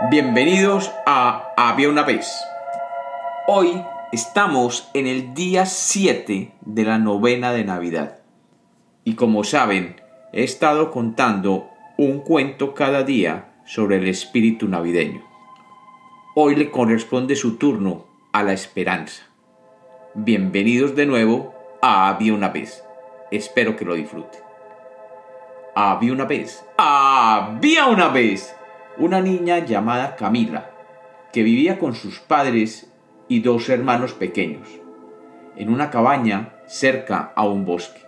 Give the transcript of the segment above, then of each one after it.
Bienvenidos a Había una vez. Hoy estamos en el día 7 de la novena de Navidad. Y como saben, he estado contando un cuento cada día sobre el espíritu navideño. Hoy le corresponde su turno a la esperanza. Bienvenidos de nuevo a Había una vez. Espero que lo disfruten. Había una vez, había una vez, una niña llamada Camila, que vivía con sus padres y dos hermanos pequeños, en una cabaña cerca a un bosque.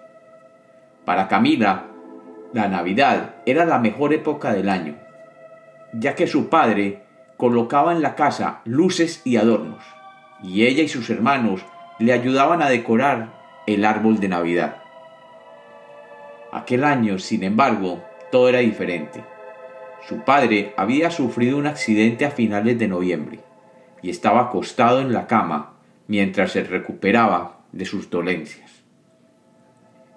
Para Camila, la Navidad era la mejor época del año, ya que su padre colocaba en la casa luces y adornos, y ella y sus hermanos le ayudaban a decorar el árbol de Navidad. Aquel año, sin embargo, todo era diferente. Su padre había sufrido un accidente a finales de noviembre y estaba acostado en la cama mientras se recuperaba de sus dolencias.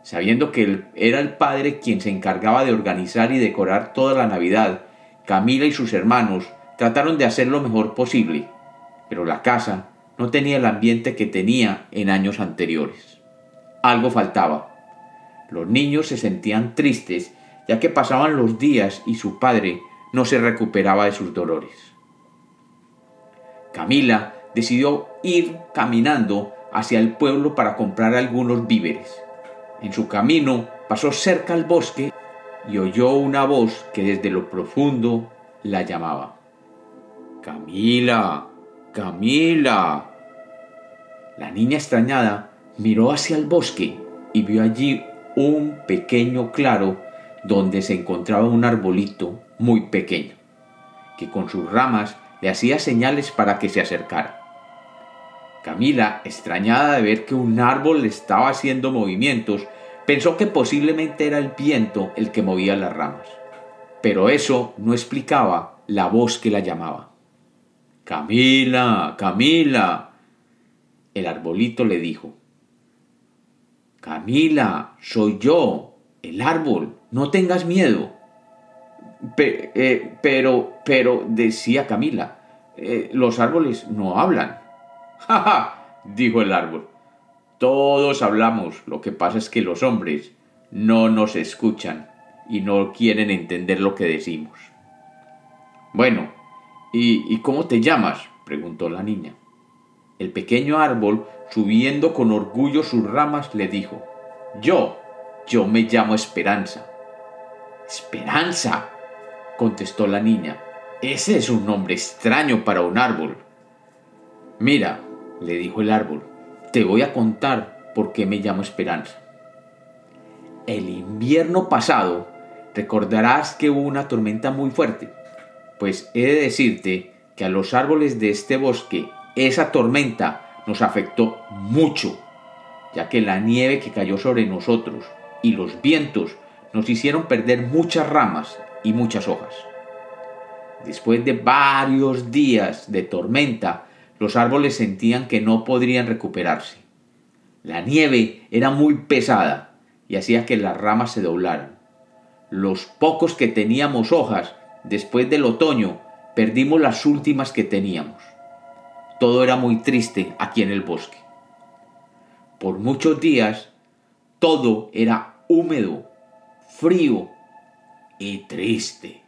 Sabiendo que él era el padre quien se encargaba de organizar y decorar toda la Navidad, Camila y sus hermanos trataron de hacer lo mejor posible, pero la casa no tenía el ambiente que tenía en años anteriores. Algo faltaba los niños se sentían tristes ya que pasaban los días y su padre no se recuperaba de sus dolores. Camila decidió ir caminando hacia el pueblo para comprar algunos víveres. En su camino pasó cerca al bosque y oyó una voz que desde lo profundo la llamaba. Camila, Camila. La niña extrañada miró hacia el bosque y vio allí un pequeño claro donde se encontraba un arbolito muy pequeño, que con sus ramas le hacía señales para que se acercara. Camila, extrañada de ver que un árbol le estaba haciendo movimientos, pensó que posiblemente era el viento el que movía las ramas. Pero eso no explicaba la voz que la llamaba. Camila, Camila. El arbolito le dijo, Camila, soy yo, el árbol, no tengas miedo. Eh, pero, pero, decía Camila, eh, los árboles no hablan. ¡Ja, ja! dijo el árbol. Todos hablamos, lo que pasa es que los hombres no nos escuchan y no quieren entender lo que decimos. Bueno, ¿y, ¿y cómo te llamas? preguntó la niña. El pequeño árbol, subiendo con orgullo sus ramas, le dijo, Yo, yo me llamo Esperanza. Esperanza, contestó la niña. Ese es un nombre extraño para un árbol. Mira, le dijo el árbol, te voy a contar por qué me llamo Esperanza. El invierno pasado recordarás que hubo una tormenta muy fuerte, pues he de decirte que a los árboles de este bosque esa tormenta nos afectó mucho, ya que la nieve que cayó sobre nosotros y los vientos nos hicieron perder muchas ramas y muchas hojas. Después de varios días de tormenta, los árboles sentían que no podrían recuperarse. La nieve era muy pesada y hacía que las ramas se doblaran. Los pocos que teníamos hojas, después del otoño, perdimos las últimas que teníamos. Todo era muy triste aquí en el bosque. Por muchos días todo era húmedo, frío y triste.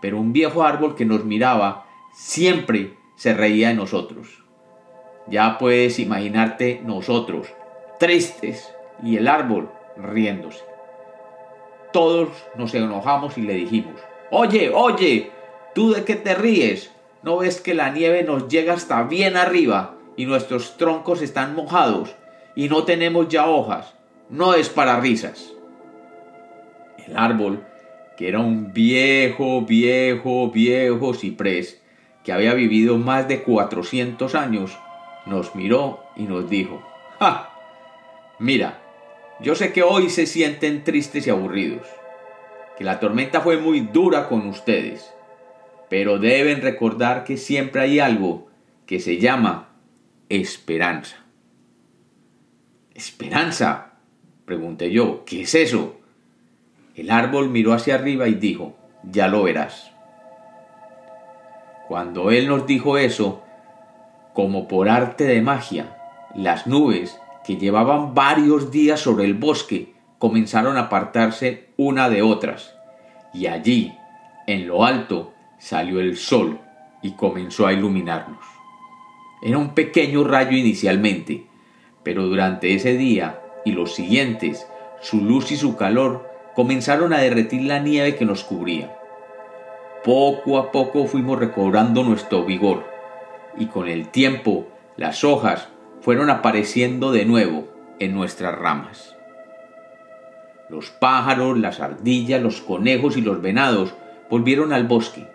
Pero un viejo árbol que nos miraba siempre se reía de nosotros. Ya puedes imaginarte nosotros, tristes, y el árbol riéndose. Todos nos enojamos y le dijimos, oye, oye, ¿tú de qué te ríes? ¿No ves que la nieve nos llega hasta bien arriba y nuestros troncos están mojados y no tenemos ya hojas? No es para risas. El árbol, que era un viejo, viejo, viejo ciprés, que había vivido más de 400 años, nos miró y nos dijo, ¡Ja! Mira, yo sé que hoy se sienten tristes y aburridos, que la tormenta fue muy dura con ustedes, pero deben recordar que siempre hay algo que se llama esperanza. ¿Esperanza? Pregunté yo, ¿qué es eso? El árbol miró hacia arriba y dijo, ya lo verás. Cuando él nos dijo eso, como por arte de magia, las nubes que llevaban varios días sobre el bosque comenzaron a apartarse una de otras, y allí, en lo alto, salió el sol y comenzó a iluminarnos. Era un pequeño rayo inicialmente, pero durante ese día y los siguientes, su luz y su calor comenzaron a derretir la nieve que nos cubría. Poco a poco fuimos recobrando nuestro vigor, y con el tiempo las hojas fueron apareciendo de nuevo en nuestras ramas. Los pájaros, las ardillas, los conejos y los venados volvieron al bosque,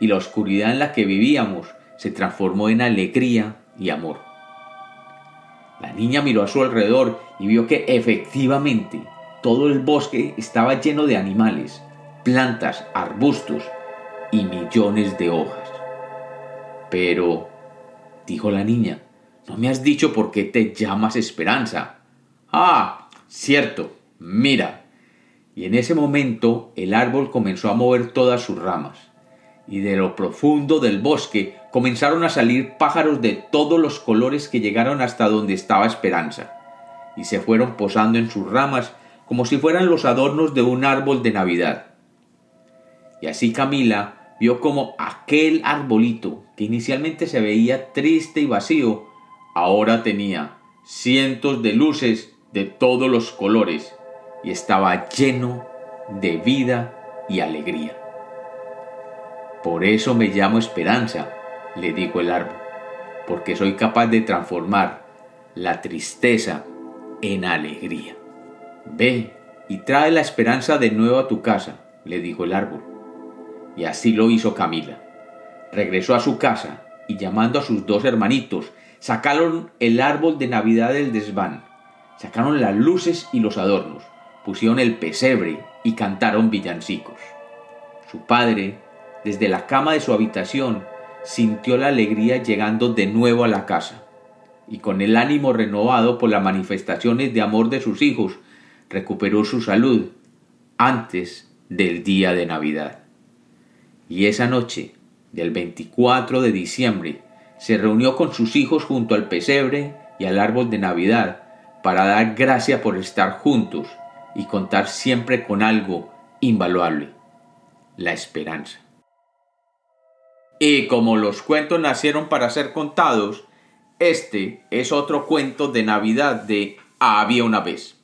y la oscuridad en la que vivíamos se transformó en alegría y amor. La niña miró a su alrededor y vio que efectivamente todo el bosque estaba lleno de animales, plantas, arbustos y millones de hojas. Pero, dijo la niña, no me has dicho por qué te llamas Esperanza. Ah, cierto, mira. Y en ese momento el árbol comenzó a mover todas sus ramas y de lo profundo del bosque comenzaron a salir pájaros de todos los colores que llegaron hasta donde estaba Esperanza, y se fueron posando en sus ramas como si fueran los adornos de un árbol de Navidad. Y así Camila vio como aquel arbolito, que inicialmente se veía triste y vacío, ahora tenía cientos de luces de todos los colores y estaba lleno de vida y alegría. Por eso me llamo Esperanza, le dijo el árbol, porque soy capaz de transformar la tristeza en alegría. Ve y trae la esperanza de nuevo a tu casa, le dijo el árbol. Y así lo hizo Camila. Regresó a su casa y llamando a sus dos hermanitos, sacaron el árbol de Navidad del desván, sacaron las luces y los adornos, pusieron el pesebre y cantaron villancicos. Su padre desde la cama de su habitación, sintió la alegría llegando de nuevo a la casa, y con el ánimo renovado por las manifestaciones de amor de sus hijos, recuperó su salud antes del día de Navidad. Y esa noche, del 24 de diciembre, se reunió con sus hijos junto al pesebre y al árbol de Navidad para dar gracia por estar juntos y contar siempre con algo invaluable, la esperanza. Y como los cuentos nacieron para ser contados, este es otro cuento de Navidad de Había una vez.